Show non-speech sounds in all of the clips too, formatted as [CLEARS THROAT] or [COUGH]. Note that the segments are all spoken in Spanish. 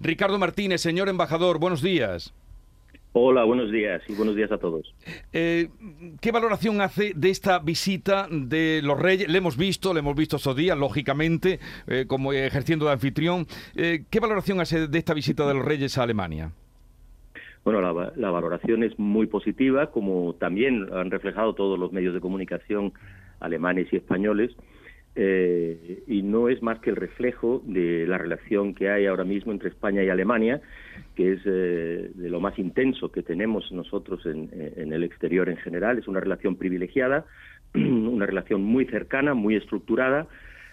Ricardo Martínez, señor embajador, buenos días. Hola, buenos días y buenos días a todos. Eh, ¿Qué valoración hace de esta visita de los reyes? Le hemos visto, le hemos visto estos días, lógicamente, eh, como ejerciendo de anfitrión. Eh, ¿Qué valoración hace de esta visita de los reyes a Alemania? Bueno, la, la, valoración es muy positiva, como también han reflejado todos los medios de comunicación alemanes y españoles. Eh, y no es más que el reflejo de la relación que hay ahora mismo entre España y Alemania, que es eh, de lo más intenso que tenemos nosotros en, en, el exterior en general. Es una relación privilegiada, [CLEARS THROAT] una relación muy cercana, muy estructurada.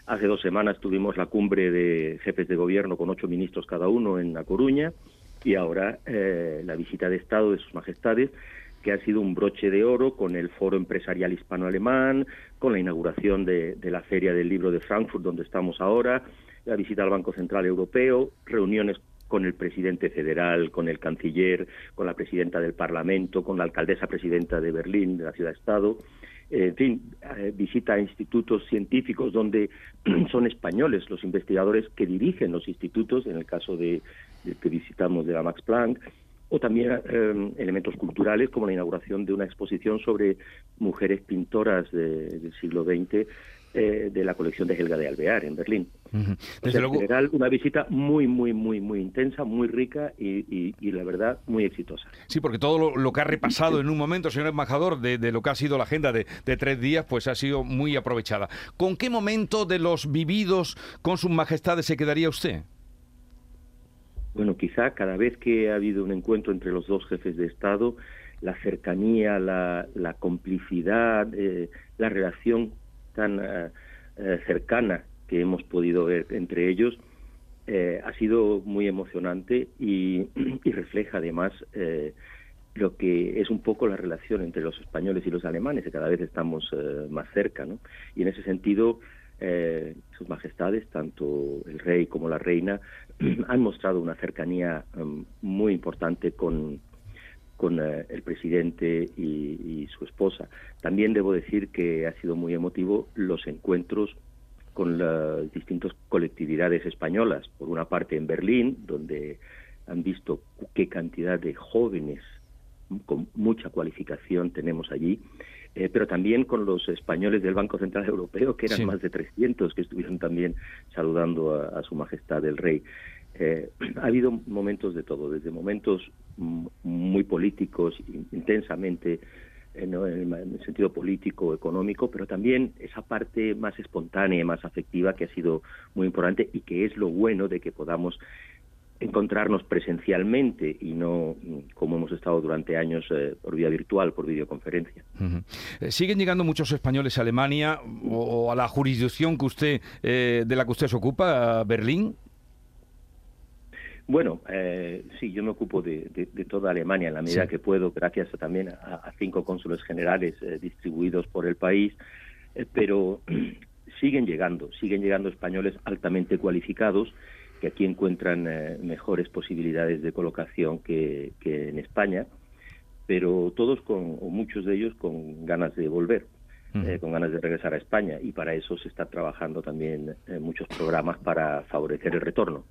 Hace dos semanas tuvimos la cumbre de jefes de gobierno con ocho ministros cada uno en La Coruña y ahora eh, la visita de Estado de sus majestades que ha sido un broche de oro con el Foro Empresarial Hispano-Alemán, con la inauguración de, la Feria del Libro de Frankfurt, donde estamos ahora, la visita al Banco Central Europeo, reuniones con el presidente federal, con el canciller, con la presidenta del Parlamento, con la alcaldesa presidenta de Berlín, de la ciudad-estado. Eh, en fin, eh, visita a institutos científicos donde [CLEARS THROAT] son españoles los investigadores que dirigen los institutos, en el caso de, de que visitamos de la Max Planck, o también eh, elementos culturales como la inauguración de una exposición sobre mujeres pintoras del siglo XX eh, de la colección de Helga de Alvear en Berlín. Desde luego... En general, una visita muy, muy, muy, muy intensa, muy rica y, la verdad, muy exitosa. Sí, porque todo lo, que ha repasado [LAUGHS] en un momento, señor embajador, de, lo que ha sido la agenda de, de, tres días, pues ha sido muy aprovechada. ¿Con qué momento de los vividos con sus majestades se quedaría usted? Bueno, quizá cada vez que ha habido un encuentro entre los dos jefes de Estado, la cercanía, la, complicidad, eh, la relación tan eh, eh, cercana que hemos podido ver entre ellos, ha sido muy emocionante y, [CLEARS THROAT] y refleja además lo que es un poco la relación entre los españoles y los alemanes, que cada vez estamos más cerca, ¿no? Y en ese sentido, eh, sus majestades, tanto el rey como la reina, [CLEARS THROAT] han mostrado una cercanía um, muy importante con, con eh, el presidente y, su esposa. También debo decir que ha sido muy emotivo los encuentros con las distintas colectividades españolas. Por una parte en Berlín, donde han visto qué cantidad de jóvenes con mucha cualificación tenemos allí, eh, pero también con los españoles del Banco Central Europeo, que eran más de 300, que estuvieron también saludando a, Su Majestad el Rey. Eh, [CLEARS THROAT] ha habido momentos de todo, desde momentos muy políticos, intensamente en, el sentido político, económico, pero también esa parte más espontánea, más afectiva, que ha sido muy importante y que es lo bueno de que podamos encontrarnos presencialmente y no como hemos estado durante años eh, por vía virtual, por videoconferencia. Eh, ¿Siguen llegando muchos españoles a Alemania o, a la jurisdicción que usted eh, de la que usted se ocupa, a Berlín? Bueno, sí, yo me ocupo de, toda Alemania en la medida que puedo, gracias también a, cinco cónsules generales distribuidos por el país, pero [CLEARS THROAT] siguen llegando, siguen llegando españoles altamente cualificados que aquí encuentran eh, mejores posibilidades de colocación que, que en España, pero todos con, o muchos de ellos con ganas de volver. Eh, con ganas de regresar a España y para eso se está trabajando también en muchos programas para favorecer el retorno.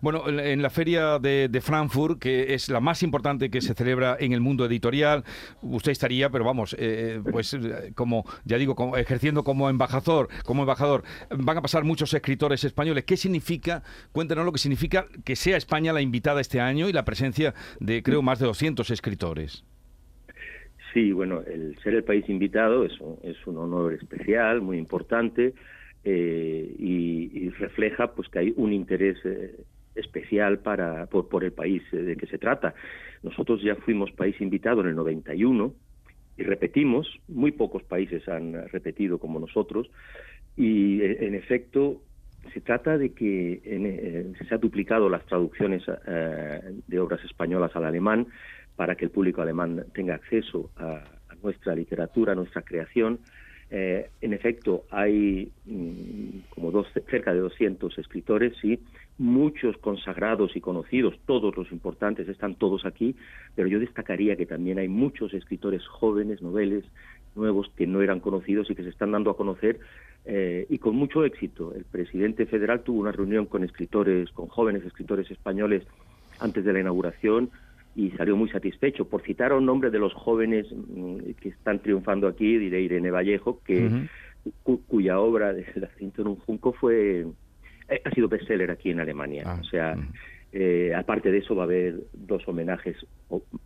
Bueno, en la feria de, Frankfurt, que es la más importante que se celebra en el mundo editorial, usted estaría, pero vamos, eh, pues como ya digo, como, ejerciendo como embajador, como embajador, van a pasar muchos escritores españoles. ¿Qué significa? Cuéntenos lo que significa que sea España la invitada este año y la presencia de creo más de 200 escritores. Sí, bueno, el ser el país invitado es un, es un honor especial, muy importante, eh, y, refleja pues que hay un interés eh, especial para por, el país eh, de que se trata. Nosotros ya fuimos país invitado en el 91 y repetimos, muy pocos países han repetido como nosotros, y en efecto se trata de que se ha duplicado las traducciones de obras españolas al alemán, para que el público alemán tenga acceso a, nuestra literatura, a nuestra creación. Eh, en efecto, hay mm, como dos, cerca de 200 escritores, sí, muchos consagrados y conocidos, todos los importantes están todos aquí, pero yo destacaría que también hay muchos escritores jóvenes, noveles, nuevos, que no eran conocidos y que se están dando a conocer eh, y con mucho éxito. El presidente federal tuvo una reunión con escritores, con jóvenes escritores españoles antes de la inauguración y salió muy satisfecho. Por citar a un nombre de los jóvenes mm, que están triunfando aquí, diré Irene Vallejo, que cuya obra de [LAUGHS] La cinta en un junco fue eh, ha sido bestseller aquí en Alemania. Ah, o sea, eh, aparte de eso va a haber dos homenajes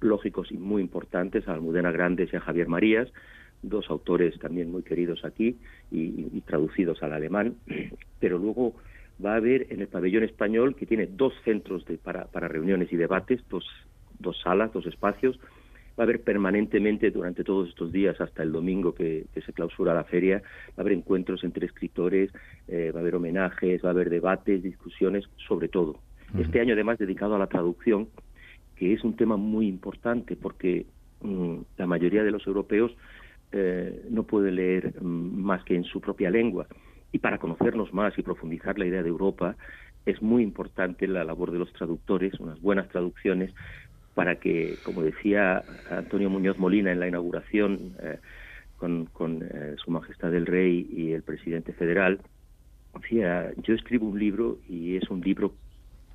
lógicos y muy importantes a Almudena Grandes y a Javier Marías, dos autores también muy queridos aquí y, traducidos al alemán, [CLEARS THROAT] pero luego va a haber en el pabellón español, que tiene dos centros de, para, para reuniones y debates, dos, dos salas, dos espacios, va a haber permanentemente durante todos estos días hasta el domingo que, se clausura la feria, va a haber encuentros entre escritores, eh, va a haber homenajes, va a haber debates, discusiones, sobre todo. Este año además dedicado a la traducción, que es un tema muy importante porque mm, la mayoría de los europeos eh, no puede leer mm, más que en su propia lengua. Y para conocernos más y profundizar la idea de Europa, es muy importante la labor de los traductores, unas buenas traducciones, para que, como decía Antonio Muñoz Molina en la inauguración eh, con, eh, Su Majestad el Rey y el presidente federal, decía, yo escribo un libro y es un libro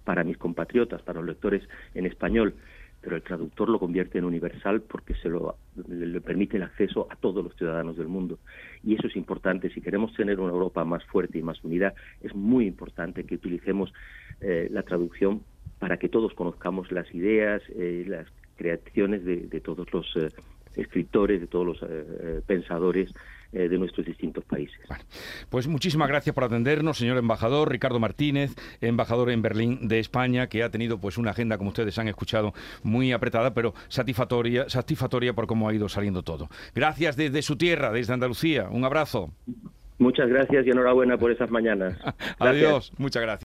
para mis compatriotas, para los lectores en español, pero el traductor lo convierte en universal porque se lo le permite el acceso a todos los ciudadanos del mundo. Y eso es importante. Si queremos tener una Europa más fuerte y más unida, es muy importante que utilicemos eh, la traducción para que todos conozcamos las ideas, eh, las creaciones de, todos los eh, escritores, de todos los eh, pensadores de nuestros distintos países. pues muchísimas gracias por atendernos, señor embajador Ricardo Martínez, embajador en Berlín de España, que ha tenido pues una agenda, como ustedes han escuchado, muy apretada, pero satisfactoria, satisfactoria por cómo ha ido saliendo todo. Gracias desde su tierra, desde Andalucía. Un abrazo. Muchas gracias y enhorabuena por esas mañanas. [LAUGHS] Adiós, muchas gracias.